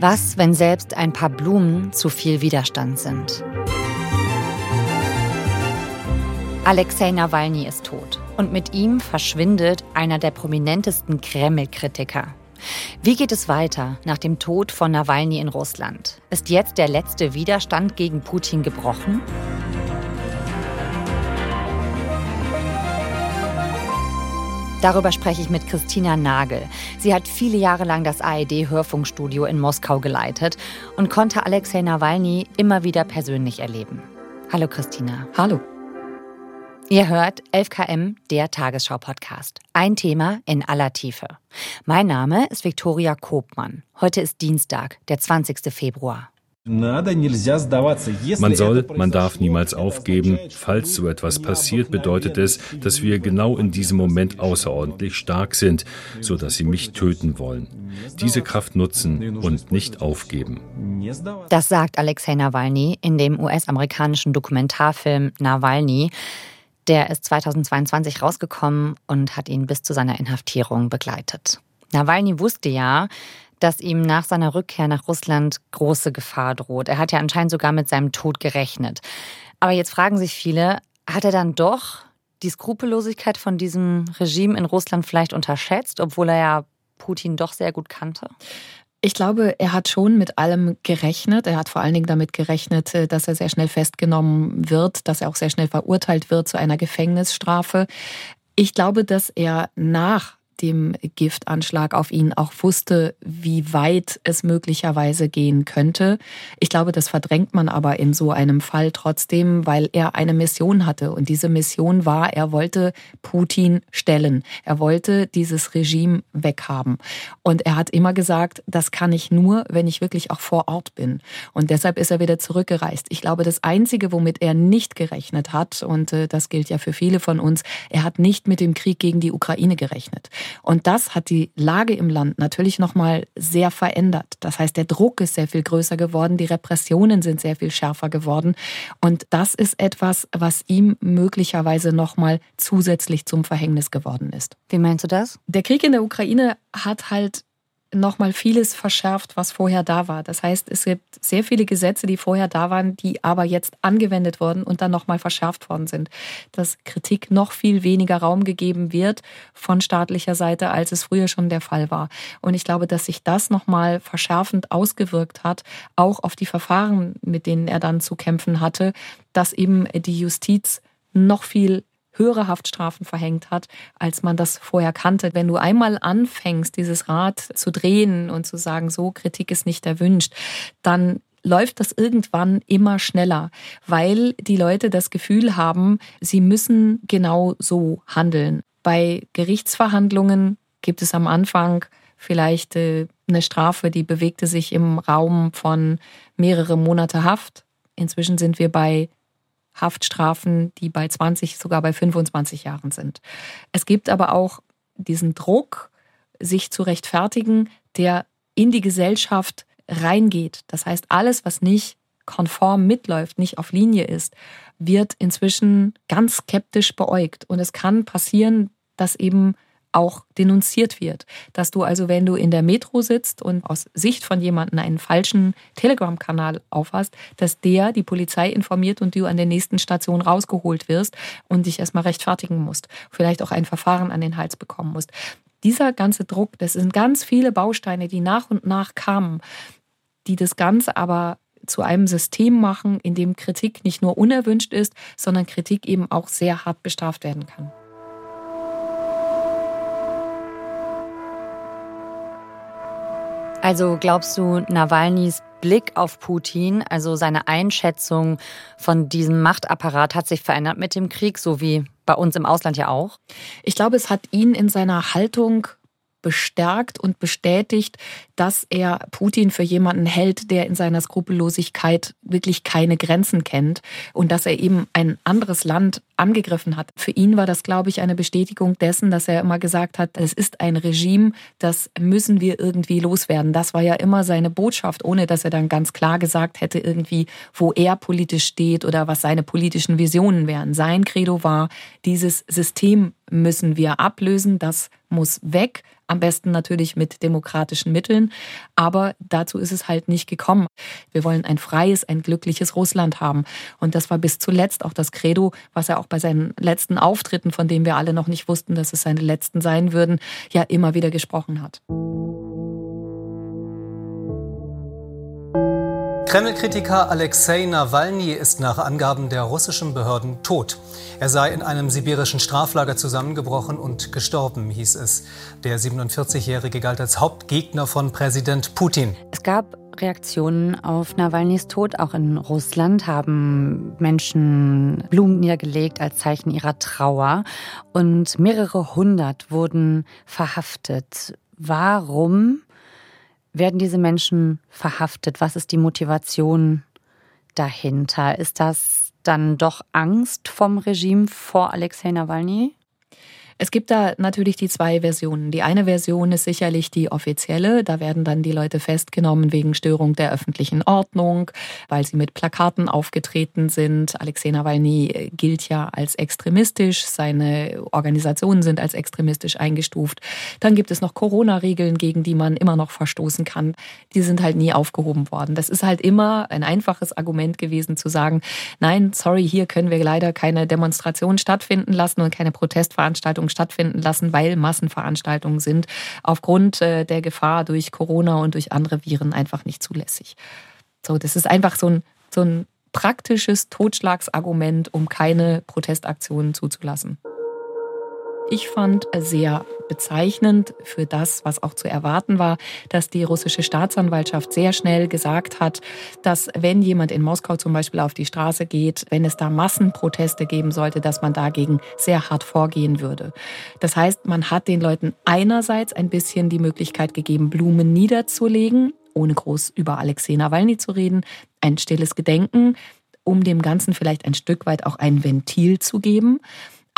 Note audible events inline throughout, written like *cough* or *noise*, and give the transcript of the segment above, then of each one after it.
Was, wenn selbst ein paar Blumen zu viel Widerstand sind? Alexei Nawalny ist tot und mit ihm verschwindet einer der prominentesten Kreml-Kritiker. Wie geht es weiter nach dem Tod von Nawalny in Russland? Ist jetzt der letzte Widerstand gegen Putin gebrochen? Darüber spreche ich mit Christina Nagel. Sie hat viele Jahre lang das ARD-Hörfunkstudio in Moskau geleitet und konnte Alexei Nawalny immer wieder persönlich erleben. Hallo Christina. Hallo. Ihr hört 11KM, der Tagesschau-Podcast. Ein Thema in aller Tiefe. Mein Name ist Viktoria Kobmann. Heute ist Dienstag, der 20. Februar. Man soll, man darf niemals aufgeben. Falls so etwas passiert, bedeutet es, dass wir genau in diesem Moment außerordentlich stark sind, so dass sie mich töten wollen. Diese Kraft nutzen und nicht aufgeben. Das sagt Alexei Nawalny in dem US-amerikanischen Dokumentarfilm Nawalny. Der ist 2022 rausgekommen und hat ihn bis zu seiner Inhaftierung begleitet. Nawalny wusste ja, dass ihm nach seiner Rückkehr nach Russland große Gefahr droht. Er hat ja anscheinend sogar mit seinem Tod gerechnet. Aber jetzt fragen sich viele, hat er dann doch die Skrupellosigkeit von diesem Regime in Russland vielleicht unterschätzt, obwohl er ja Putin doch sehr gut kannte? Ich glaube, er hat schon mit allem gerechnet. Er hat vor allen Dingen damit gerechnet, äh, dass er sehr schnell festgenommen wird, dass er auch sehr schnell verurteilt wird zu einer Gefängnisstrafe. Ich glaube, dass er nach dem Giftanschlag auf ihn auch wusste, wie weit es möglicherweise gehen könnte. Ich glaube, das verdrängt man aber in so einem Fall trotzdem, weil er eine Mission hatte. Und diese Mission war, er wollte Putin stellen. Er wollte dieses Regime weghaben. Und er hat immer gesagt, das kann ich nur, wenn ich wirklich auch vor Ort bin. Und deshalb ist er wieder zurückgereist. Ich glaube, das Einzige, womit er nicht gerechnet hat, und äh, das gilt ja für viele von uns, er hat nicht mit dem Krieg gegen die Ukraine gerechnet. Und das hat die Lage im Land natürlich nochmal sehr verändert. Das heißt, der Druck ist sehr viel größer geworden, die Repressionen sind sehr viel schärfer geworden. Und das ist etwas, was ihm möglicherweise nochmal zusätzlich zum Verhängnis geworden ist. Wie meinst du das? Der Krieg in der Ukraine hat halt nochmal vieles verschärft, was vorher da war. Das heißt, es gibt sehr viele Gesetze, die vorher da waren, die aber jetzt angewendet wurden und dann nochmal verschärft worden sind. Dass Kritik noch viel weniger Raum gegeben wird von staatlicher Seite, als es früher schon der Fall war. Und ich glaube, dass sich das nochmal verschärfend ausgewirkt hat, auch auf die Verfahren, mit denen er dann zu kämpfen hatte, dass eben die Justiz noch viel höhere Haftstrafen verhängt hat, als man das vorher kannte. Wenn du einmal anfängst, dieses Rad zu drehen und zu sagen, so Kritik ist nicht erwünscht, dann läuft das irgendwann immer schneller, weil die Leute das Gefühl haben, sie müssen genau so handeln. Bei Gerichtsverhandlungen gibt es am Anfang vielleicht äh, eine Strafe, die bewegte sich im Raum von mehrere Monate Haft. Inzwischen sind wir bei Haftstrafen, die bei 20, sogar bei 25 Jahren sind. Es gibt aber auch diesen Druck, sich zu rechtfertigen, der in die Gesellschaft reingeht. Das heißt, alles, was nicht konform mitläuft, nicht auf Linie ist, wird inzwischen ganz skeptisch beäugt. Und es kann passieren, dass eben auch denunziert wird. Dass du also, wenn du in der Metro sitzt und aus Sicht von jemandem einen falschen Telegram-Kanal aufhast, dass der die Polizei informiert und du an der nächsten Station rausgeholt wirst und dich erstmal rechtfertigen musst. Vielleicht auch ein Verfahren an den Hals bekommen musst. Dieser ganze Druck, das sind ganz viele Bausteine, die nach und nach kamen, die das Ganze aber zu einem System machen, in dem Kritik nicht nur unerwünscht ist, sondern Kritik eben auch sehr hart bestraft werden kann. Also glaubst du, Nawalnys Blick auf Putin, also seine Einschätzung von diesem Machtapparat hat sich verändert mit dem Krieg, so wie bei uns im Ausland ja auch? Ich glaube, es hat ihn in seiner Haltung bestärkt und bestätigt, dass er Putin für jemanden hält, der in seiner Skrupellosigkeit wirklich keine Grenzen kennt und dass er eben ein anderes Land angegriffen hat. Für ihn war das, glaube ich, eine Bestätigung dessen, dass er immer gesagt hat, es ist ein Regime, das müssen wir irgendwie loswerden. Das war ja immer seine Botschaft, ohne dass er dann ganz klar gesagt hätte, irgendwie, wo er politisch steht oder was seine politischen Visionen wären. Sein Credo war, dieses System müssen wir ablösen, das muss weg Am besten natürlich mit demokratischen Mitteln. Aber dazu ist es halt nicht gekommen. Wir wollen ein freies, ein glückliches Russland haben. Und das war bis zuletzt auch das Credo, was er auch bei seinen letzten Auftritten, von denen wir alle noch nicht wussten, dass es seine letzten sein würden, ja immer wieder gesprochen hat. Kreml-Kritiker Alexei Nawalny ist nach Angaben der russischen Behörden tot. Er sei in einem sibirischen Straflager zusammengebrochen und gestorben, hieß es. Der 47-Jährige galt als Hauptgegner von Präsident Putin. Es gab Reaktionen auf Nawalnys Tod. Auch in Russland haben Menschen Blumen niedergelegt als Zeichen ihrer Trauer. Und mehrere hundert wurden verhaftet. Warum werden diese Menschen verhaftet? Was ist die Motivation dahinter? Ist das dann doch Angst vom Regime vor Alexei Nawalny? Es gibt da natürlich die zwei Versionen. Die eine Version ist sicherlich die offizielle. Da werden dann die Leute festgenommen wegen Störung der öffentlichen Ordnung, weil sie mit Plakaten aufgetreten sind. Alexei Nawalny gilt ja als extremistisch. Seine Organisationen sind als extremistisch eingestuft. Dann gibt es noch Corona-Regeln, gegen die man immer noch verstoßen kann. Die sind halt nie aufgehoben worden. Das ist halt immer ein einfaches Argument gewesen zu sagen, nein, sorry, hier können wir leider keine Demonstration stattfinden lassen und keine Protestveranstaltung Veranstaltungen stattfinden lassen, weil Massenveranstaltungen sind aufgrund äh, der Gefahr durch Corona und durch andere Viren einfach nicht zulässig. So, das ist einfach so ein, so ein praktisches Totschlagsargument, um keine Protestaktionen zuzulassen. Ich fand sehr bezeichnend für das, was auch zu erwarten war, dass die russische Staatsanwaltschaft sehr schnell gesagt hat, dass wenn jemand in Moskau zum Beispiel auf die Straße geht, wenn es da Massenproteste geben sollte, dass man dagegen sehr hart vorgehen würde. Das heißt, man hat den Leuten einerseits ein bisschen die Möglichkeit gegeben, Blumen niederzulegen, ohne groß über Alexei Nawalny zu reden, ein stilles Gedenken, um dem Ganzen vielleicht ein Stück weit auch ein Ventil zu geben.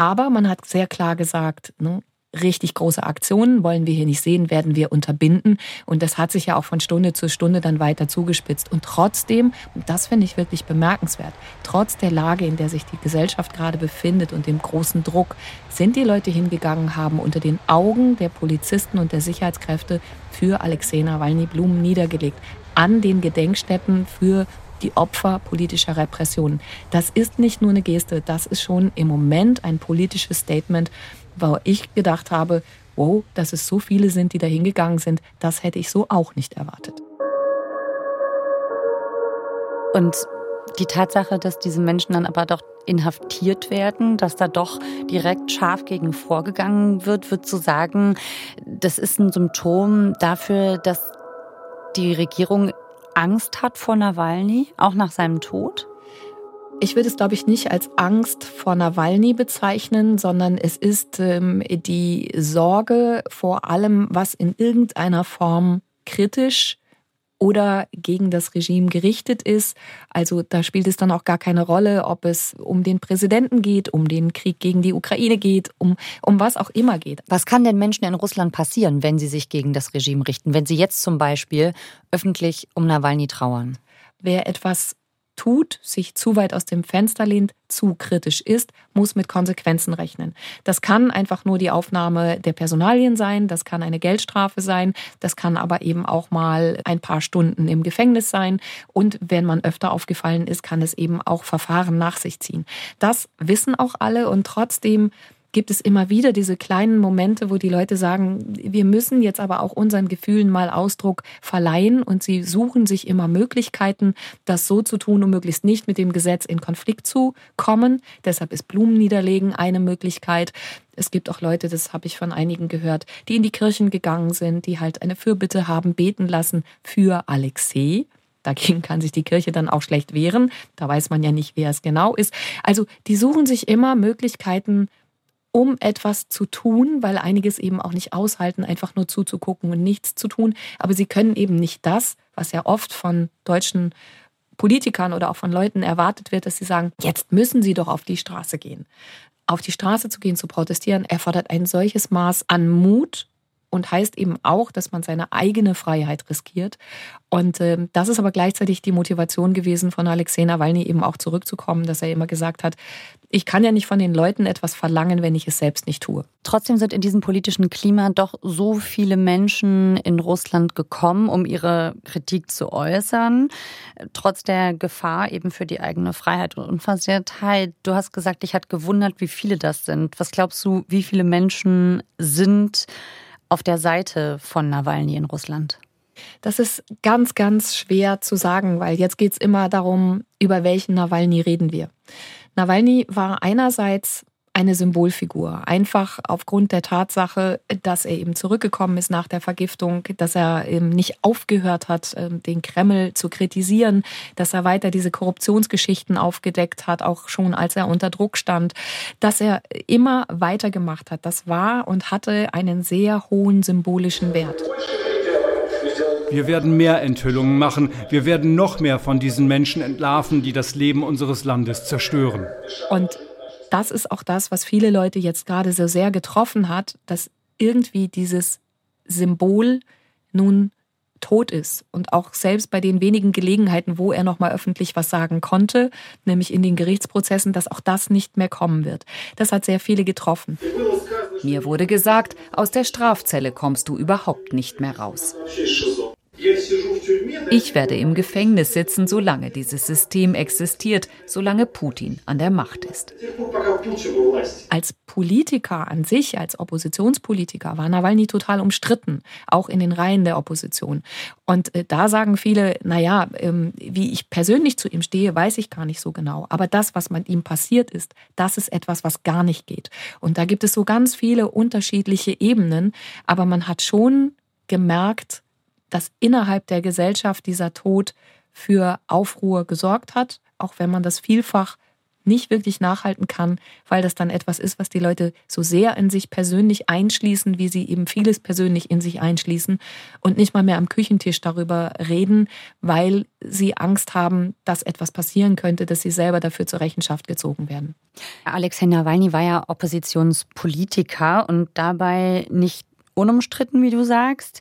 Aber man hat sehr klar gesagt, ne, richtig große Aktionen wollen wir hier nicht sehen, werden wir unterbinden. Und das hat sich ja auch von Stunde zu Stunde dann weiter zugespitzt. Und trotzdem, und das finde ich wirklich bemerkenswert, trotz der Lage, in der sich die Gesellschaft gerade befindet und dem großen Druck, sind die Leute hingegangen, haben unter den Augen der Polizisten und der Sicherheitskräfte für Alexei Nawalny Blumen niedergelegt. An den Gedenkstätten für die Opfer politischer Repressionen. Das ist nicht nur eine Geste, das ist schon im Moment ein politisches Statement, wo ich gedacht habe, wow, dass es so viele sind, die da hingegangen sind, das hätte ich so auch nicht erwartet. Und die Tatsache, dass diese Menschen dann aber doch inhaftiert werden, dass da doch direkt scharf gegen vorgegangen wird, wird zu sagen, das ist ein Symptom dafür, dass die Regierung Angst hat vor Nawalny, auch nach seinem Tod? Ich würde es, glaube ich, nicht als Angst vor Nawalny bezeichnen, sondern es ist ähm, die Sorge vor allem, was in irgendeiner Form kritisch oder gegen das Regime gerichtet ist. Also da spielt es dann auch gar keine Rolle, ob es um den Präsidenten geht, um den Krieg gegen die Ukraine geht, um, um was auch immer geht. Was kann denn Menschen in Russland passieren, wenn sie sich gegen das Regime richten, wenn sie jetzt zum Beispiel öffentlich um Nawalny trauern? Wer etwas tut, sich zu weit aus dem Fenster lehnt, zu kritisch ist, muss mit Konsequenzen rechnen. Das kann einfach nur die Aufnahme der Personalien sein, das kann eine Geldstrafe sein, das kann aber eben auch mal ein paar Stunden im Gefängnis sein und wenn man öfter aufgefallen ist, kann es eben auch Verfahren nach sich ziehen. Das wissen auch alle und trotzdem gibt es immer wieder diese kleinen Momente, wo die Leute sagen, wir müssen jetzt aber auch unseren Gefühlen mal Ausdruck verleihen und sie suchen sich immer Möglichkeiten, das so zu tun, um möglichst nicht mit dem Gesetz in Konflikt zu kommen. Deshalb ist Blumen niederlegen eine Möglichkeit. Es gibt auch Leute, das habe ich von einigen gehört, die in die Kirchen gegangen sind, die halt eine Fürbitte haben beten lassen für Alexei. Dagegen kann sich die Kirche dann auch schlecht wehren. Da weiß man ja nicht, wer es genau ist. Also die suchen sich immer Möglichkeiten, um etwas zu tun, weil einiges eben auch nicht aushalten, einfach nur zuzugucken und nichts zu tun. Aber sie können eben nicht das, was ja oft von deutschen Politikern oder auch von Leuten erwartet wird, dass sie sagen, jetzt müssen sie doch auf die Straße gehen. Auf die Straße zu gehen, zu protestieren, erfordert ein solches Maß an Mut und heißt eben auch, dass man seine eigene Freiheit riskiert. Und äh, das ist aber gleichzeitig die Motivation gewesen von Alexei Nawalny eben auch zurückzukommen, dass er immer gesagt hat, ich kann ja nicht von den Leuten etwas verlangen, wenn ich es selbst nicht tue. Trotzdem sind in diesem politischen Klima doch so viele Menschen in Russland gekommen, um ihre Kritik zu äußern, trotz der Gefahr eben für die eigene Freiheit und Unversehrtheit. Du hast gesagt, dich hat gewundert, wie viele das sind. Was glaubst du, wie viele Menschen sind auf der Seite von Nawalny in Russland? Das ist ganz, ganz schwer zu sagen, weil jetzt geht es immer darum, über welchen Nawalny reden wir. Nawalny war einerseits eine Symbolfigur. Einfach aufgrund der Tatsache, dass er eben zurückgekommen ist nach der Vergiftung, dass er eben nicht aufgehört hat, ähm, den Kreml zu kritisieren, dass er weiter diese Korruptionsgeschichten aufgedeckt hat, auch schon als er unter Druck stand, dass er immer weitergemacht hat. Das war und hatte einen sehr hohen symbolischen Wert. Wir werden mehr Enthüllungen machen. Wir werden noch mehr von diesen Menschen entlarven, die das Leben unseres Landes zerstören. Und das ist auch das, was viele Leute jetzt gerade so sehr getroffen hat, dass irgendwie dieses Symbol nun tot ist und auch selbst bei den wenigen Gelegenheiten, wo er noch mal öffentlich was sagen konnte, nämlich in den Gerichtsprozessen, dass auch das nicht mehr kommen wird. Das hat sehr viele getroffen. Mir wurde gesagt, aus der Strafzelle kommst du überhaupt nicht mehr raus. Ich werde im Gefängnis sitzen, solange dieses System existiert, solange Putin an der Macht ist. Als Politiker an sich, als Oppositionspolitiker, war Nawalny total umstritten, auch in den Reihen der Opposition. Und äh, da sagen viele, naja, ähm, wie ich persönlich zu ihm stehe, weiß ich gar nicht so genau. Aber das, was mit ihm passiert ist, das ist etwas, was gar nicht geht. Und da gibt es so ganz viele unterschiedliche Ebenen. Aber man hat schon gemerkt, dass innerhalb der Gesellschaft dieser Tod für Aufruhr gesorgt hat, auch wenn man das vielfach nicht wirklich nachhalten kann, weil das dann etwas ist, was die Leute so sehr in sich persönlich einschließen, wie sie eben vieles persönlich in sich einschließen und nicht mal mehr am Küchentisch darüber reden, weil sie Angst haben, dass etwas passieren könnte, dass sie selber dafür zur Rechenschaft gezogen werden. Alexei Nawalny war ja Oppositionspolitiker und dabei nicht unumstritten, wie du sagst.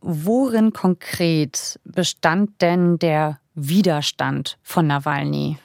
Worin konkret bestand denn der Widerstand von Nawalny?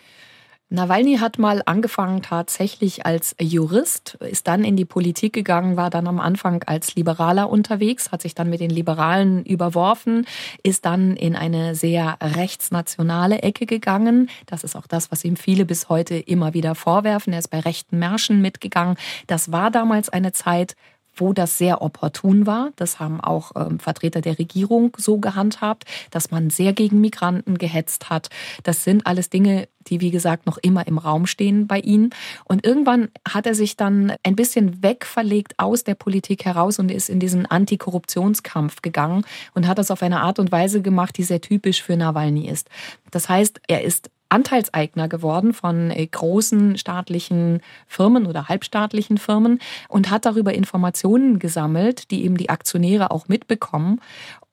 Nawalny hat mal angefangen tatsächlich als Jurist, ist dann in die Politik gegangen, war dann am Anfang als Liberaler unterwegs, hat sich dann mit den Liberalen überworfen, ist dann in eine sehr rechtsnationale Ecke gegangen. Das ist auch das, was ihm viele bis heute immer wieder vorwerfen. Er ist bei rechten Märschen mitgegangen. Das war damals eine Zeit, wo das sehr opportun war. Das haben auch ähm, Vertreter der Regierung so gehandhabt, dass man sehr gegen Migranten gehetzt hat. Das sind alles Dinge, die, wie gesagt, noch immer im Raum stehen bei ihm. Und irgendwann hat er sich dann ein bisschen wegverlegt aus der Politik heraus und ist in diesen Antikorruptionskampf gegangen und hat das auf eine Art und Weise gemacht, die sehr typisch für Nawalny ist. Das heißt, er ist Anteilseigner geworden von äh, großen staatlichen Firmen oder halbstaatlichen Firmen und hat darüber Informationen gesammelt, die eben die Aktionäre auch mitbekommen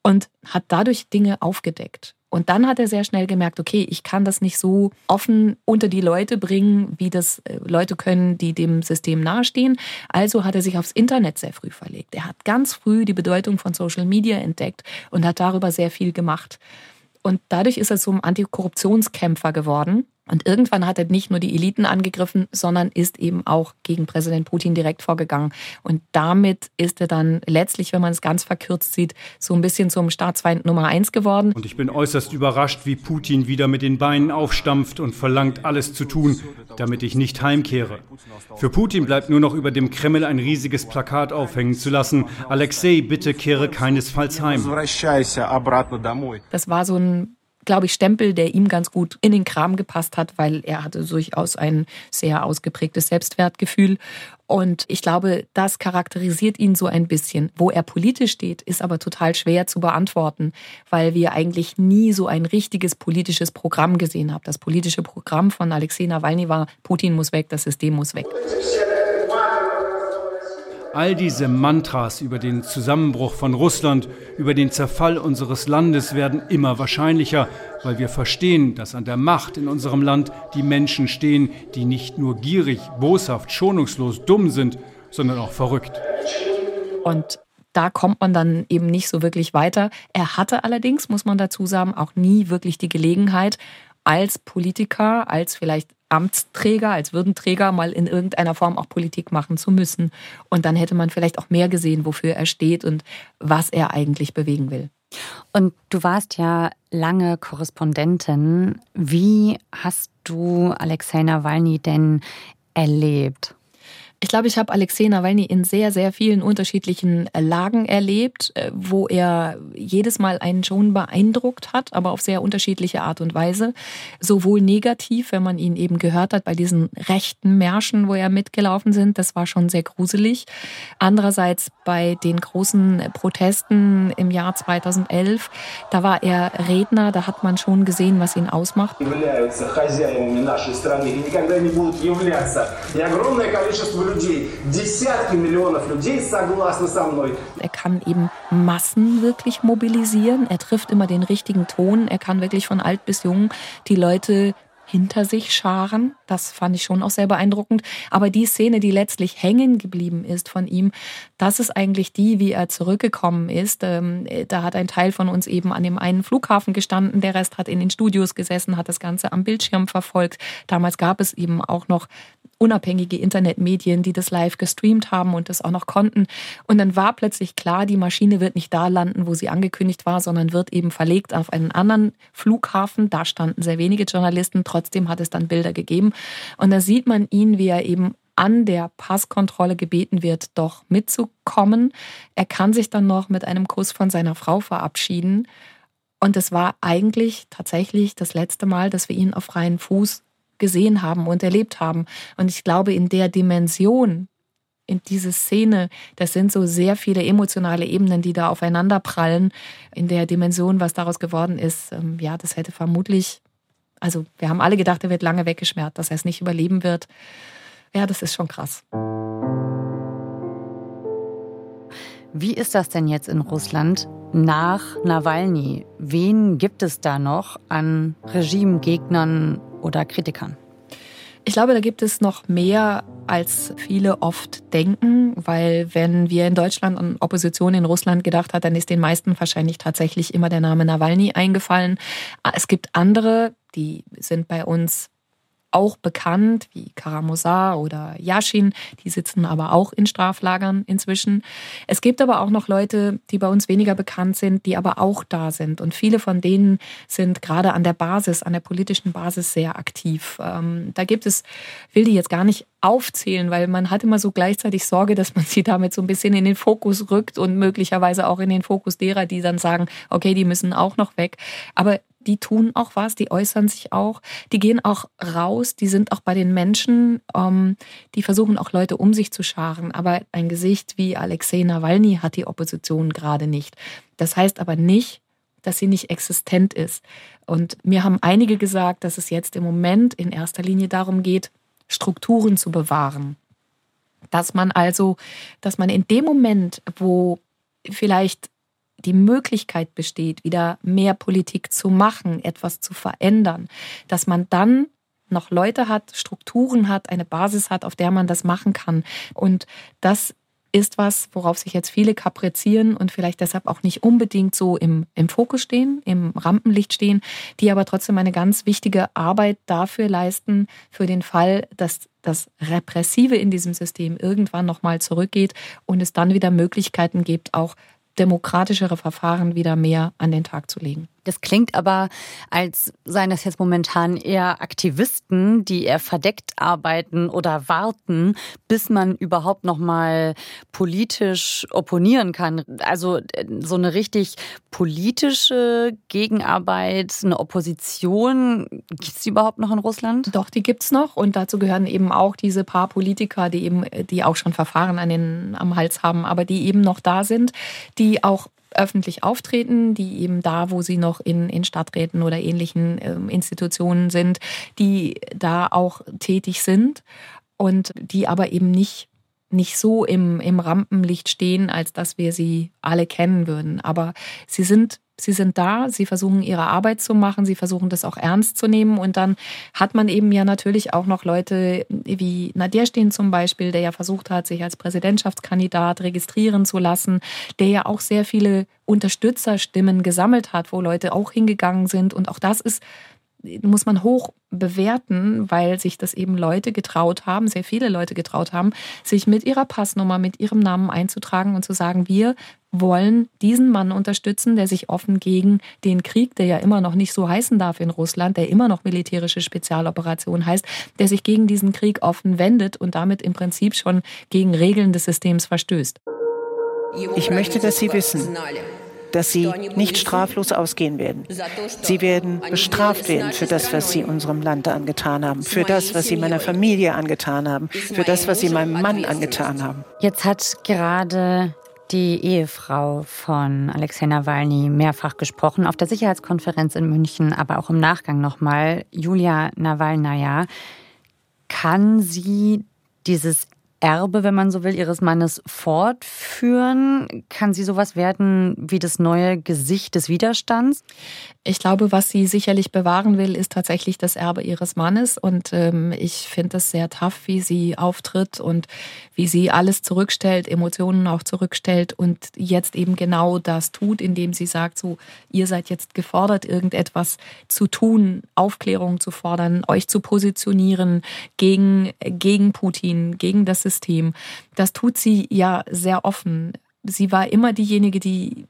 und hat dadurch Dinge aufgedeckt. Und dann hat er sehr schnell gemerkt, okay, ich kann das nicht so offen unter die Leute bringen, wie das äh, Leute können, die dem System nahestehen. Also hat er sich aufs Internet sehr früh verlegt. Er hat ganz früh die Bedeutung von Social Media entdeckt und hat darüber sehr viel gemacht. Und dadurch ist er zum Antikorruptionskämpfer geworden. Und irgendwann hat er nicht nur die Eliten angegriffen, sondern ist eben auch gegen Präsident Putin direkt vorgegangen. Und damit ist er dann letztlich, wenn man es ganz verkürzt sieht, so ein bisschen zum Staatsfeind Nummer eins geworden. Und ich bin äußerst überrascht, wie Putin wieder mit den Beinen aufstampft und verlangt, alles zu tun, damit ich nicht heimkehre. Für Putin bleibt nur noch über dem Kreml ein riesiges Plakat aufhängen zu lassen. Alexei, bitte kehre keinesfalls heim. Das war so ein glaube ich, Stempel, der ihm ganz gut in den Kram gepasst hat, weil er hatte durchaus ein sehr ausgeprägtes Selbstwertgefühl. Und ich glaube, das charakterisiert ihn so ein bisschen. Wo er politisch steht, ist aber total schwer zu beantworten, weil wir eigentlich nie so ein richtiges politisches Programm gesehen haben. Das politische Programm von Alexei Nawalny war, Putin muss weg, das System muss weg. All diese Mantras über den Zusammenbruch von Russland, über den Zerfall unseres Landes werden immer wahrscheinlicher, weil wir verstehen, dass an der Macht in unserem Land die Menschen stehen, die nicht nur gierig, boshaft, schonungslos dumm sind, sondern auch verrückt. Und da kommt man dann eben nicht so wirklich weiter. Er hatte allerdings, muss man dazu sagen, auch nie wirklich die Gelegenheit, als Politiker, als vielleicht Amtsträger, als Würdenträger mal in irgendeiner Form auch Politik machen zu müssen. Und dann hätte man vielleicht auch mehr gesehen, wofür er steht und was er eigentlich bewegen will. Und du warst ja lange Korrespondentin. Wie hast du Alexei Nawalny denn erlebt? Ich glaube, ich habe Alexei Nawalny in sehr, sehr vielen unterschiedlichen äh, Lagen erlebt, äh, wo er jedes Mal einen schon beeindruckt hat, aber auf sehr unterschiedliche Art und Weise. Sowohl negativ, wenn man ihn eben gehört hat bei diesen rechten Märschen, wo er mitgelaufen sind, das war schon sehr gruselig. Andererseits bei den großen Protesten im Jahr 2011, da war er Redner, da hat man schon gesehen, was ihn ausmacht. людей, десятки миллионов людей согласны со мной. Er kann eben Massen wirklich mobilisieren. Er trifft immer den richtigen Ton. Er kann wirklich von alt bis jung die Leute hinter sich scharen. Das fand ich schon auch sehr beeindruckend. Aber die Szene, die letztlich hängen geblieben ist von ihm, das ist eigentlich die, wie er zurückgekommen ist. Ähm, da hat ein Teil von uns eben an dem einen Flughafen gestanden, der Rest hat in den Studios gesessen, hat das Ganze am Bildschirm verfolgt. Damals gab es eben auch noch unabhängige Internetmedien, die das live gestreamt haben und das auch noch konnten. Und dann war plötzlich klar, die Maschine wird nicht da landen, wo sie angekündigt war, sondern wird eben verlegt auf einen anderen Flughafen. Da standen sehr wenige Journalisten. Trotzdem hat es dann Bilder gegeben. Und da sieht man ihn, wie er eben an der Passkontrolle gebeten wird, doch mitzukommen. Er kann sich dann noch mit einem Kuss von seiner Frau verabschieden. Und es war eigentlich tatsächlich das letzte Mal, dass wir ihn auf freien Fuß gesehen haben und erlebt haben. Und ich glaube, in der Dimension, in diese Szene, das sind so sehr viele emotionale Ebenen, die da aufeinander prallen. In der Dimension, was daraus geworden ist, ähm, ja, das hätte vermutlich, also wir haben alle gedacht, er wird lange weggeschmerzt, dass er es nicht überleben wird. Ja, das ist schon krass. Wie ist das denn jetzt in Russland nach Nawalny? Wen gibt es da noch an Regimegegnern oder Kritikern? Ich glaube, da gibt es noch mehr, als viele oft denken, weil wenn wir in Deutschland an Opposition in Russland gedacht haben, dann ist den meisten wahrscheinlich tatsächlich immer der Name Nawalny eingefallen. Es gibt andere, die sind bei uns auch bekannt, wie Karamosar oder Yashin, die sitzen aber auch in Straflagern inzwischen. Es gibt aber auch noch Leute, die bei uns weniger bekannt sind, die aber auch da sind. Und viele von denen sind gerade an der Basis, an der politischen Basis sehr aktiv. Ähm, da gibt es, will die jetzt gar nicht aufzählen, weil man hat immer so gleichzeitig Sorge, dass man *laughs* sie damit so ein bisschen in den Fokus rückt und möglicherweise auch in den Fokus derer, die dann sagen, okay, die müssen auch noch weg. Aber die tun auch was, die äußern sich auch, die gehen auch raus, die sind auch bei den Menschen, ähm, die versuchen auch Leute um sich zu scharen. Aber ein Gesicht wie Alexei Nawalny hat die Opposition gerade nicht. Das heißt aber nicht, dass sie nicht existent ist. Und mir haben einige gesagt, dass es jetzt im Moment in erster Linie darum geht, Strukturen zu bewahren. Dass man also, dass man in dem Moment, wo vielleicht die Möglichkeit besteht, wieder mehr Politik zu machen, etwas zu verändern, dass man dann noch Leute hat, Strukturen hat, eine Basis hat, auf der man das machen kann. Und das ist was, worauf sich jetzt viele kaprizieren und vielleicht deshalb auch nicht unbedingt so im, im Fokus stehen, im Rampenlicht stehen, die aber trotzdem eine ganz wichtige Arbeit dafür leisten, für den Fall, dass das Repressive in diesem System irgendwann nochmal zurückgeht und es dann wieder Möglichkeiten gibt, auch demokratischere Verfahren wieder mehr an den Tag zu legen. Das klingt aber, als seien das jetzt momentan eher Aktivisten, die eher verdeckt arbeiten oder warten, bis man überhaupt noch mal politisch opponieren kann. Also äh, so eine richtig politische Gegenarbeit, eine Opposition, gibt es die überhaupt noch in Russland? Doch, die gibt es noch und dazu gehören eben auch diese paar Politiker, die eben, die auch schon Verfahren an den, am Hals haben, aber die eben noch da sind, die auch öffentlich auftreten, die eben da, wo sie noch in, in Stadträten oder ähnlichen äh, Institutionen sind, die da auch tätig sind und die aber eben nicht, nicht so im, im Rampenlicht stehen, als dass wir sie alle kennen würden. Aber sie sind sie sind da, sie versuchen ihre Arbeit zu machen, sie versuchen das auch ernst zu nehmen. Und dann hat man eben ja natürlich auch noch Leute wie Nadjestin zum Beispiel, der ja versucht hat, sich als Präsidentschaftskandidat registrieren zu lassen, der ja auch sehr viele Unterstützerstimmen gesammelt hat, wo Leute auch hingegangen sind. Und auch das ist muss man hoch bewerten, weil sich das eben Leute getraut haben, sehr viele Leute getraut haben, sich mit ihrer Passnummer, mit ihrem Namen einzutragen und zu sagen, wir wollen diesen Mann unterstützen, der sich offen gegen den Krieg, der ja immer noch nicht so heißen darf in Russland, der immer noch militärische Spezialoperation heißt, der sich gegen diesen Krieg offen wendet und damit im Prinzip schon gegen Regeln des Systems verstößt. Ich möchte, dass Sie wissen, dass sie nicht straflos ausgehen werden. Sie werden bestraft werden für das, was sie unserem Land angetan haben, für das, was sie meiner Familie angetan haben, für das, was sie meinem Mann angetan haben. Jetzt hat gerade die Ehefrau von Alexei Nawalny mehrfach gesprochen, auf der Sicherheitskonferenz in München, aber auch im Nachgang nochmal. Julia Nawalnaja, kann sie dieses Erbe, wenn man so will, ihres Mannes fortführen? Kann sie sowas werden wie das neue Gesicht des Widerstands? Ich glaube, was sie sicherlich bewahren will, ist tatsächlich das Erbe ihres Mannes. Und ähm, ich finde es sehr tough, wie sie auftritt und wie sie alles zurückstellt, Emotionen auch zurückstellt und jetzt eben genau das tut, indem sie sagt, so, ihr seid jetzt gefordert, irgendetwas zu tun, Aufklärung zu fordern, euch zu positionieren gegen, gegen Putin, gegen das System. Das tut sie ja sehr offen. Sie war immer diejenige, die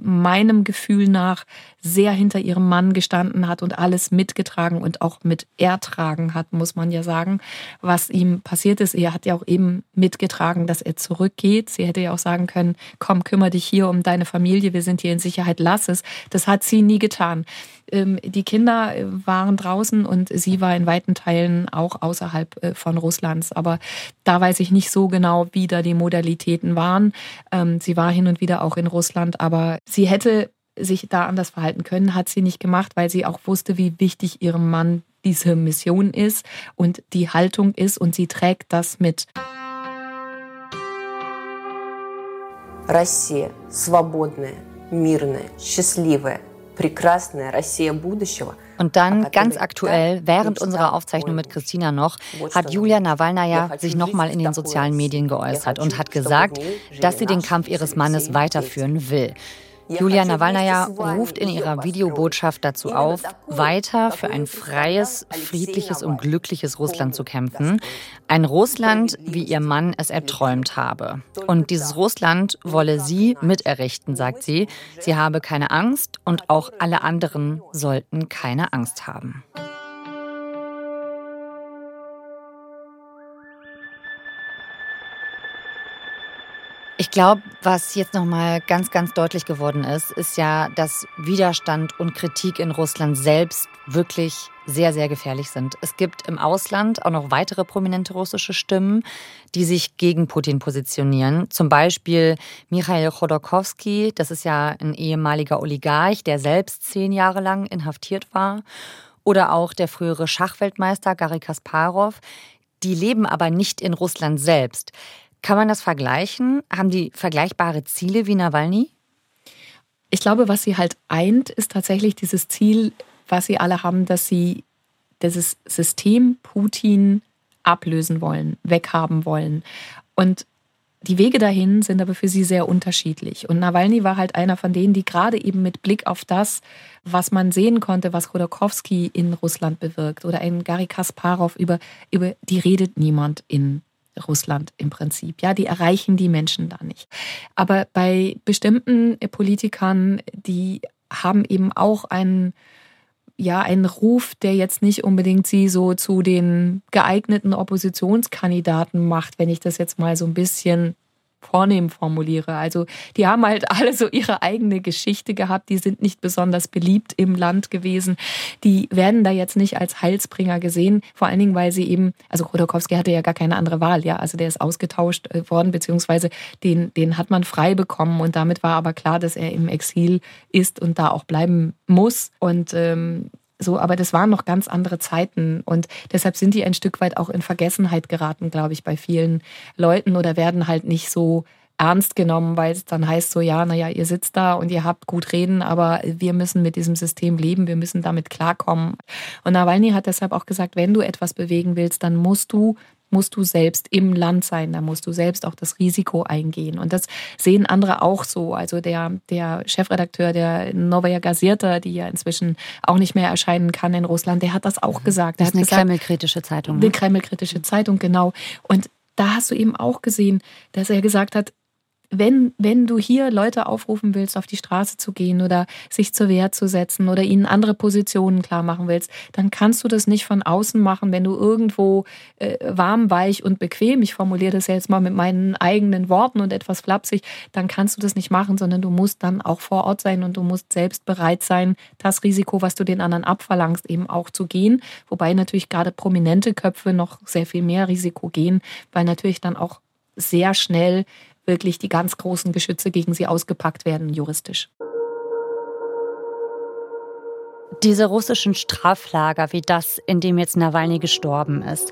meinem Gefühl nach sehr hinter ihrem Mann gestanden hat und alles mitgetragen und auch mit ertragen hat, muss man ja sagen, was ihm passiert ist. Er hat ja auch eben mitgetragen, dass er zurückgeht. Sie hätte ja auch sagen können, komm, kümmere dich hier um deine Familie, wir sind hier in Sicherheit, lass es. Das hat sie nie getan. Ähm, die Kinder äh, waren draußen und sie war in weiten Teilen auch außerhalb äh, von Russlands. Aber da weiß ich nicht so genau, wie da die Modalitäten waren. Ähm, sie war hin und wieder auch in Russland, aber sie hätte sich da anders verhalten können, hat sie nicht gemacht, weil sie auch wusste, wie wichtig ihrem Mann diese Mission ist und die Haltung ist und sie trägt das mit. Россия свободная, мирная, счастливая – und dann, ganz aktuell, während unserer Aufzeichnung mit Christina noch, hat Julia Nawalnaja sich nochmal in den sozialen Medien geäußert und hat gesagt, dass sie den Kampf ihres Mannes weiterführen will. Julia Nawalnaja ruft in ihrer Videobotschaft dazu auf, weiter für ein freies, friedliches und glückliches Russland zu kämpfen. Ein Russland, wie ihr Mann es erträumt habe. Und dieses Russland wolle sie miterrichten, sagt sie. Sie habe keine Angst und auch alle anderen sollten keine Angst haben. Glaube, was jetzt nochmal ganz, ganz deutlich geworden ist, ist ja, dass Widerstand und Kritik in Russland selbst wirklich sehr, sehr gefährlich sind. Es gibt im Ausland auch noch weitere prominente russische Stimmen, die sich gegen Putin positionieren. Zum Beispiel Michail Chodorkowski, das ist ja ein ehemaliger Oligarch, der selbst zehn Jahre lang inhaftiert war. Oder auch der frühere Schachweltmeister Garry Kasparov. Die leben aber nicht in Russland selbst. Kann man das vergleichen? Haben die vergleichbare Ziele wie Nawalny? Ich glaube, was sie halt eint, ist tatsächlich dieses Ziel, was sie alle haben, dass sie dieses System Putin ablösen wollen, weghaben wollen. Und die Wege dahin sind aber für sie sehr unterschiedlich. Und Nawalny war halt einer von denen, die gerade eben mit Blick auf das, was man sehen konnte, was Khodorkovsky in Russland bewirkt oder ein Gary Kasparov, über, über die redet niemand in Russland im Prinzip. Ja, die erreichen die Menschen da nicht. Aber bei bestimmten Politikern, die haben eben auch einen ja, einen Ruf, der jetzt nicht unbedingt sie so zu den geeigneten Oppositionskandidaten macht, wenn ich das jetzt mal so ein bisschen vornehm formuliere. Also die haben halt alle so ihre eigene Geschichte gehabt, die sind nicht besonders beliebt im Land gewesen. Die werden da jetzt nicht als Heilsbringer gesehen, vor allen Dingen, weil sie eben, also Khodorkovsky hatte ja gar keine andere Wahl, ja, also der ist ausgetauscht äh, worden, beziehungsweise den, den hat man frei bekommen. Und damit war aber klar, dass er im Exil ist und da auch bleiben muss. Und ähm, so, aber das waren noch ganz andere Zeiten und deshalb sind die ein Stück weit auch in Vergessenheit geraten, glaube ich, bei vielen Leuten oder werden halt nicht so ernst genommen, weil es dann heißt so, ja, naja, ihr sitzt da und ihr habt gut reden, aber wir müssen mit diesem System leben, wir müssen damit klarkommen. Und Nawalny hat deshalb auch gesagt, wenn du etwas bewegen willst, dann musst du musst du selbst im Land sein, da musst du selbst auch das Risiko eingehen. Und das sehen andere auch so. Also der, der Chefredakteur der Novaya Gazeta, die ja inzwischen auch nicht mehr erscheinen kann in Russland, der hat das auch gesagt. Das ist eine kremlkritische Zeitung. Eine ne? kremlkritische Zeitung, genau. Und da hast du eben auch gesehen, dass er gesagt hat, wenn, wenn du hier Leute aufrufen willst, auf die Straße zu gehen oder sich zur Wehr zu setzen oder ihnen andere Positionen klar machen willst, dann kannst du das nicht von außen machen, wenn du irgendwo äh, warm, weich und bequem, ich formuliere das jetzt mal mit meinen eigenen Worten und etwas flapsig, dann kannst du das nicht machen, sondern du musst dann auch vor Ort sein und du musst selbst bereit sein, das Risiko, was du den anderen abverlangst, eben auch zu gehen. Wobei natürlich gerade prominente Köpfe noch sehr viel mehr Risiko gehen, weil natürlich dann auch sehr schnell wirklich die ganz großen Geschütze gegen sie ausgepackt werden, juristisch. Diese russischen Straflager, wie das, in dem jetzt Nawalny gestorben ist.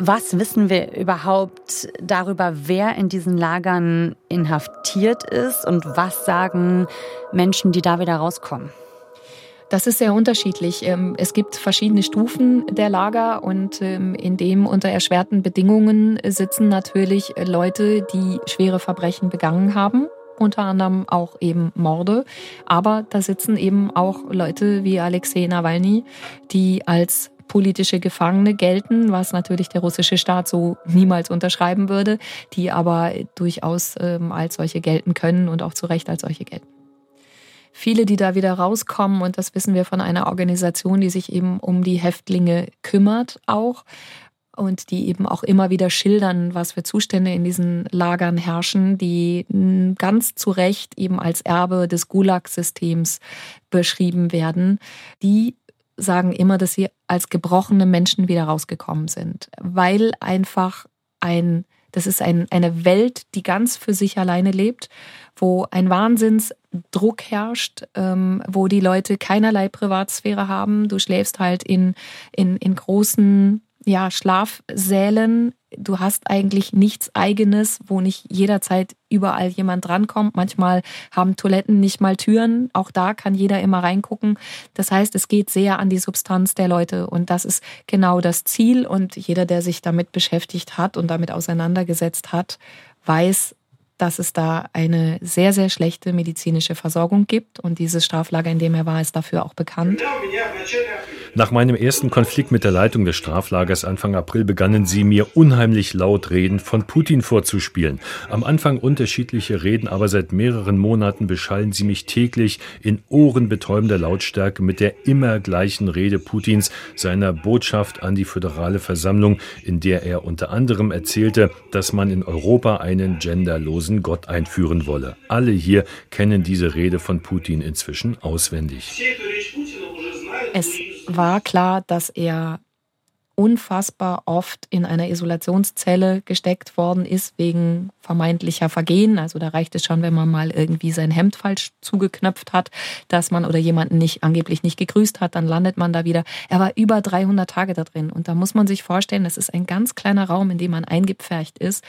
Was wissen wir überhaupt darüber, wer in diesen Lagern inhaftiert ist und was sagen Menschen, die da wieder rauskommen? Das ist sehr unterschiedlich. Ähm, es gibt verschiedene Stufen der Lager und ähm, in dem unter erschwerten Bedingungen sitzen natürlich Leute, die schwere Verbrechen begangen haben unter anderem auch eben Morde. Aber da sitzen eben auch Leute wie Alexei Nawalny, die als politische Gefangene gelten, was natürlich der russische Staat so niemals unterschreiben würde, die aber durchaus ähm, als solche gelten können und auch zu Recht als solche gelten viele, die da wieder rauskommen. Und das wissen wir von einer Organisation, die sich eben um die Häftlinge kümmert auch und die eben auch immer wieder schildern, was für Zustände in diesen Lagern herrschen, die ganz zu Recht eben als Erbe des Gulag-Systems beschrieben werden. Die sagen immer, dass sie als gebrochene Menschen wieder rausgekommen sind, weil einfach ein das ist ein, eine Welt, die ganz für sich alleine lebt, wo ein Wahnsinnsdruck herrscht, ähm, wo die Leute keinerlei Privatsphäre haben. Du schläfst halt in, in, in großen ja, Schlafsälen. Du hast eigentlich nichts Eigenes, wo nicht jederzeit überall jemand drankommt. Manchmal haben Toiletten nicht mal Türen. Auch da kann jeder immer reingucken. Das heißt, es geht sehr an die Substanz der Leute. Und das ist genau das Ziel. Und jeder, der sich damit beschäftigt hat und damit auseinandergesetzt hat, weiß, dass es da eine sehr, sehr schlechte medizinische Versorgung gibt. Und dieses Straflager, in dem er war, ist dafür auch bekannt. Nach meinem ersten Konflikt mit der Leitung des Straflagers Anfang April begannen sie mir unheimlich laut Reden von Putin vorzuspielen. Am Anfang unterschiedliche Reden, aber seit mehreren Monaten beschallen sie mich täglich in ohrenbetäubender Lautstärke mit der immer gleichen Rede Putins, seiner Botschaft an die föderale Versammlung, in der er unter anderem erzählte, dass man in Europa einen genderlosen Gott einführen wolle. Alle hier kennen diese Rede von Putin inzwischen auswendig. Es war klar, dass er unfassbar oft in einer Isolationszelle gesteckt worden ist wegen vermeintlicher Vergehen. Also da reicht es schon, wenn man mal irgendwie sein Hemd falsch zugeknöpft hat, dass man oder jemanden nicht angeblich nicht gegrüßt hat, dann landet man da wieder. Er war über 300 Tage da drin und da muss man sich vorstellen, das ist ein ganz kleiner Raum, in dem man eingepfercht ist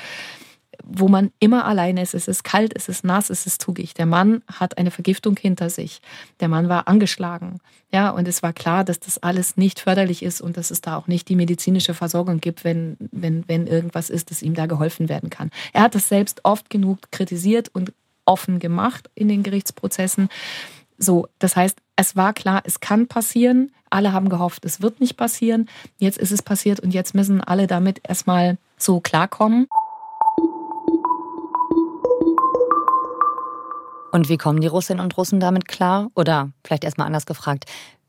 wo man immer alleine ist. Es ist kalt, es ist nass, es ist zugig. Der Mann hat eine Vergiftung hinter sich. Der Mann war angeschlagen. Ja, und es war klar, dass das alles nicht förderlich ist und dass es da auch nicht die medizinische Versorgung gibt, wenn, wenn, wenn irgendwas ist, dass ihm da geholfen werden kann. Er hat das selbst oft genug kritisiert und offen gemacht in den Gerichtsprozessen. So, das heißt, es war klar, es kann passieren. Alle haben gehofft, es wird nicht passieren. Jetzt ist es passiert und jetzt müssen alle damit erstmal so klarkommen. Und wie kommen die Russinnen und Russen damit klar? Oder vielleicht erstmal anders gefragt,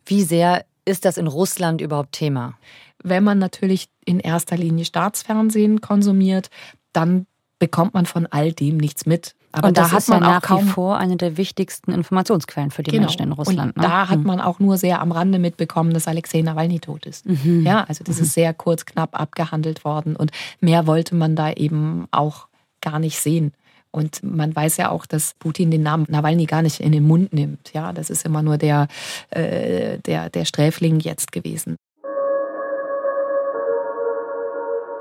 wie sehr ist das in Russland überhaupt Thema? Wenn man natürlich in erster Linie Staatsfernsehen konsumiert, dann bekommt man von all dem nichts mit. Aber und da hat man ja auch nach wie vor eine der wichtigsten Informationsquellen für die genau. Menschen in Russland. Und ne? da hat hm. man auch nur sehr am Rande mitbekommen, dass Alexei Nawalny tot ist. Mhm. Ja, also das mhm. ist sehr kurz, knapp abgehandelt worden und mehr wollte man da eben auch gar nicht sehen. Und man weiß ja auch, dass Putin den Namen Nawalny gar nicht in den Mund nimmt. Ja, das ist immer nur der, äh, der, der Sträfling jetzt gewesen.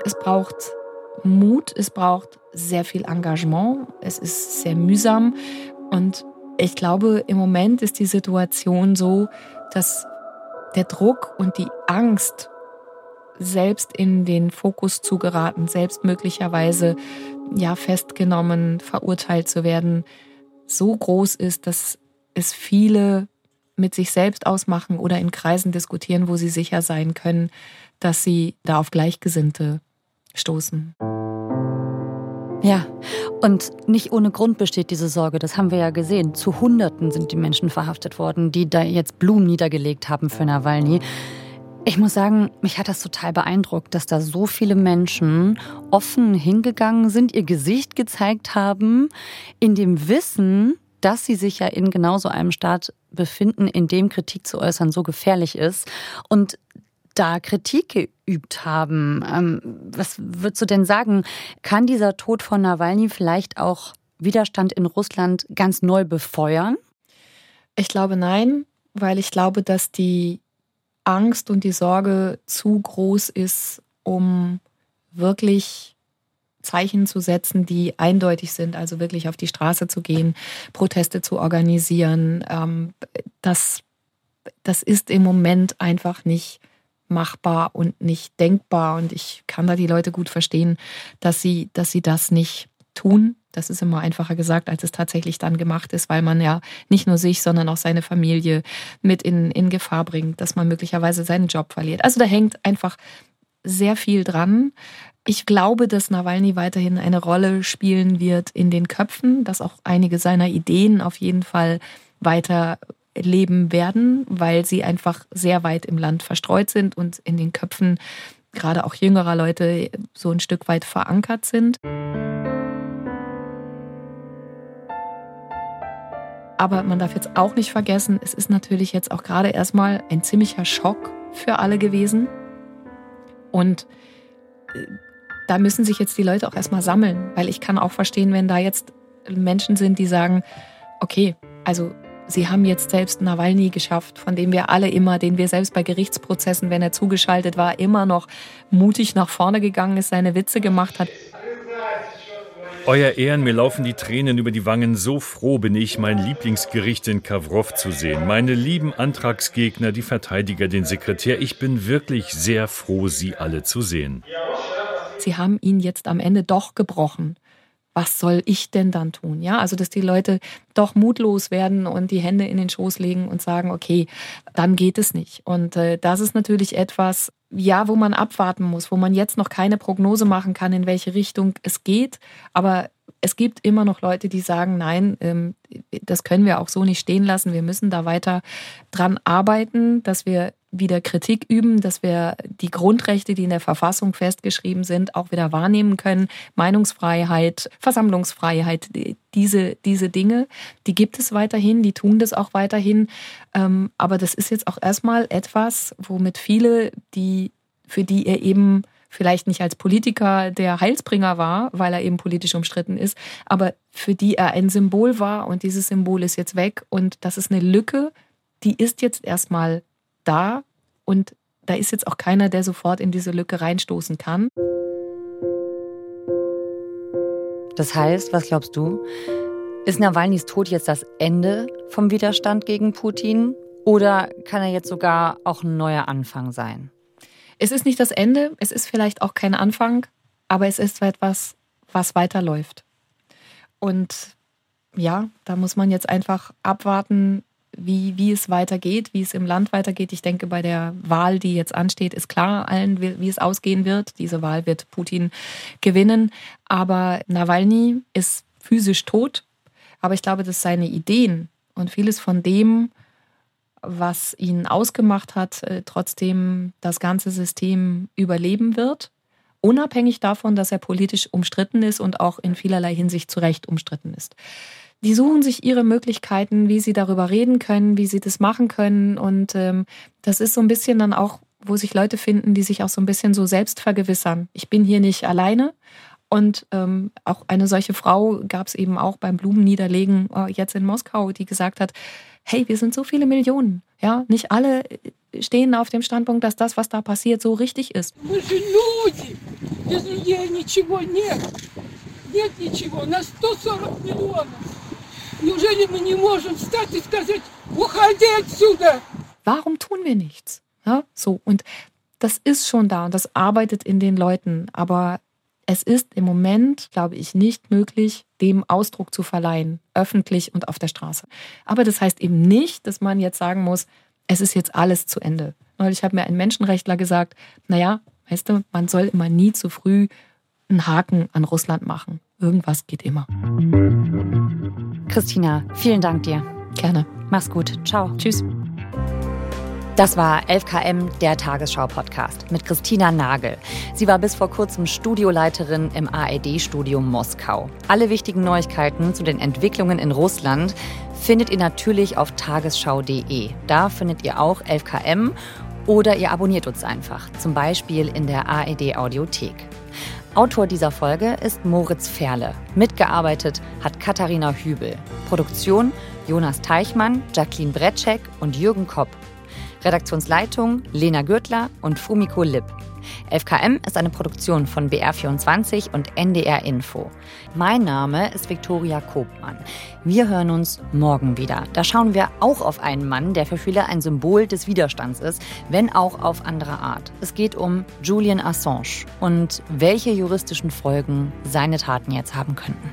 Es braucht Mut, es braucht sehr viel Engagement, es ist sehr mühsam und ich glaube, im Moment ist die Situation so, dass der Druck und die Angst, selbst in den Fokus zu geraten, selbst möglicherweise ja festgenommen, verurteilt zu werden, so groß ist, dass es viele mit sich selbst ausmachen oder in Kreisen diskutieren, wo sie sicher sein können, dass sie da auf Gleichgesinnte stoßen. Ja, und nicht ohne Grund besteht diese Sorge, das haben wir ja gesehen. Zu Hunderten sind die Menschen verhaftet worden, die da jetzt Blumen niedergelegt haben für Nawalny. Ich muss sagen, mich hat das total beeindruckt, dass da so viele Menschen offen hingegangen sind, ihr Gesicht gezeigt haben, in dem Wissen, dass sie sich ja in genau so einem Staat befinden, in dem Kritik zu äußern so gefährlich ist. Und da Kritik geübt haben. Ähm, was würdest du denn sagen? Kann dieser Tod von Nawalny vielleicht auch Widerstand in Russland ganz neu befeuern? Ich glaube nein, weil ich glaube, dass die Angst und die Sorge zu groß ist, um wirklich Zeichen zu setzen, die eindeutig sind, also wirklich auf die Straße zu gehen, Proteste zu organisieren. Ähm, das, das ist im Moment einfach nicht machbar und nicht denkbar. Und ich kann da die Leute gut verstehen, dass sie, dass sie das nicht tun. Das ist immer einfacher gesagt, als es tatsächlich dann gemacht ist, weil man ja nicht nur sich, sondern auch seine Familie mit in, in Gefahr bringt, dass man möglicherweise seinen Job verliert. Also da hängt einfach sehr viel dran. Ich glaube, dass Nawalny weiterhin eine Rolle spielen wird in den Köpfen, dass auch einige seiner Ideen auf jeden Fall weiter leben werden, weil sie einfach sehr weit im Land verstreut sind und in den Köpfen gerade auch jüngerer Leute so ein Stück weit verankert sind. Aber man darf jetzt auch nicht vergessen, es ist natürlich jetzt auch gerade erstmal ein ziemlicher Schock für alle gewesen. Und äh, da müssen sich jetzt die Leute auch erstmal sammeln, weil ich kann auch verstehen, wenn da jetzt Menschen sind, die sagen, okay, also Sie haben jetzt selbst Nawalny geschafft, von dem wir alle immer, den wir selbst bei Gerichtsprozessen, wenn er zugeschaltet war, immer noch mutig nach vorne gegangen ist, seine Witze gemacht hat. Euer Ehren, mir laufen die Tränen über die Wangen. So froh bin ich, mein Lieblingsgericht in Kavrov zu sehen. Meine lieben Antragsgegner, die Verteidiger, den Sekretär. Ich bin wirklich sehr froh, Sie alle zu sehen. Sie haben ihn jetzt am Ende doch gebrochen was soll ich denn dann tun? Ja, also dass die Leute doch mutlos werden und die Hände in den Schoß legen und sagen, okay, dann geht es nicht. Und äh, das ist natürlich etwas, ja, wo man abwarten muss, wo man jetzt noch keine Prognose machen kann, in welche Richtung es geht. Aber es gibt immer noch Leute, die sagen, nein, ähm, das können wir auch so nicht stehen lassen. Wir müssen da weiter dran arbeiten, dass wir wieder Kritik üben, dass wir die Grundrechte, die in der Verfassung festgeschrieben sind, auch wieder wahrnehmen können. Meinungsfreiheit, Versammlungsfreiheit, diese, diese Dinge, die gibt es weiterhin, die tun das auch weiterhin. Ähm, aber das ist jetzt auch erstmal etwas, womit viele, die, für die er eben vielleicht nicht als Politiker der Heilsbringer war, weil er eben politisch umstritten ist, aber für die er ein Symbol war und dieses Symbol ist jetzt weg und das ist eine Lücke, die ist jetzt erstmal da und da ist jetzt auch keiner, der sofort in diese Lücke reinstoßen kann. Das heißt, was glaubst du? Ist Nawalnys Tod jetzt das Ende vom Widerstand gegen Putin oder kann er jetzt sogar auch ein neuer Anfang sein? Es ist nicht das Ende, es ist vielleicht auch kein Anfang, aber es ist etwas, was weiterläuft. Und ja, da muss man jetzt einfach abwarten, wie, wie es weitergeht, wie es im Land weitergeht. Ich denke, bei der Wahl, die jetzt ansteht, ist klar allen, wie, wie es ausgehen wird. Diese Wahl wird Putin gewinnen. Aber Nawalny ist physisch tot. Aber ich glaube, dass seine Ideen und vieles von dem, was ihn ausgemacht hat, äh, trotzdem das ganze System überleben wird. Unabhängig davon, dass er politisch umstritten ist und auch in vielerlei Hinsicht zu Recht umstritten ist die suchen sich ihre Möglichkeiten, wie sie darüber reden können, wie sie das machen können. Und ähm, das ist so ein bisschen dann auch, wo sich Leute finden, die sich auch so ein bisschen so selbst vergewissern. Ich bin hier nicht alleine. Und ähm, auch eine solche Frau gab es eben auch beim Blumenniederlegen äh, jetzt in Moskau, die gesagt hat, hey, wir sind so viele Millionen. Ja, nicht alle äh, stehen auf dem Standpunkt, dass das, was da passiert, so richtig ist. нет ничего, на 140 миллионов. Неужели мы не можем встать и сказать, уходи отсюда? Warum tun wir nichts? Ja, so. Und das ist schon da und das arbeitet in den Leuten. Aber es ist im Moment, glaube ich, nicht möglich, dem Ausdruck zu verleihen, öffentlich und auf der Straße. Aber das heißt eben nicht, dass man jetzt sagen muss, es ist jetzt alles zu Ende. Neulich hat mir ein Menschenrechtler gesagt, naja, weißt du, man soll immer nie zu früh einen Haken an Russland machen. Irgendwas geht immer. Christina, vielen Dank dir. Gerne. Mach's gut. Ciao. Tschüss. Das war 11KM, der Tagesschau-Podcast mit Christina Nagel. Sie war bis vor kurzem Studioleiterin im ARD-Studio Moskau. Alle wichtigen Neuigkeiten zu den Entwicklungen in Russland findet ihr natürlich auf tagesschau.de. Da findet ihr auch 11KM oder ihr abonniert uns einfach, zum Beispiel in der ARD-Audiothek. Autor dieser Folge ist Moritz Ferle. Mitgearbeitet hat Katharina Hübel. Produktion Jonas Teichmann, Jacqueline Bretschek und Jürgen Kopp. Redaktionsleitung Lena Gürtler und Fumiko Lipp. 11KM ist eine Produktion von BR24 und NDR Info. Mein Name ist Viktoria Kobmann. Wir hören uns morgen wieder. Da schauen wir auch auf einen Mann, der für viele ein Symbol des Widerstands ist, wenn auch auf andere Art. Es geht um Julian Assange und welche juristischen Folgen seine Taten jetzt haben könnten.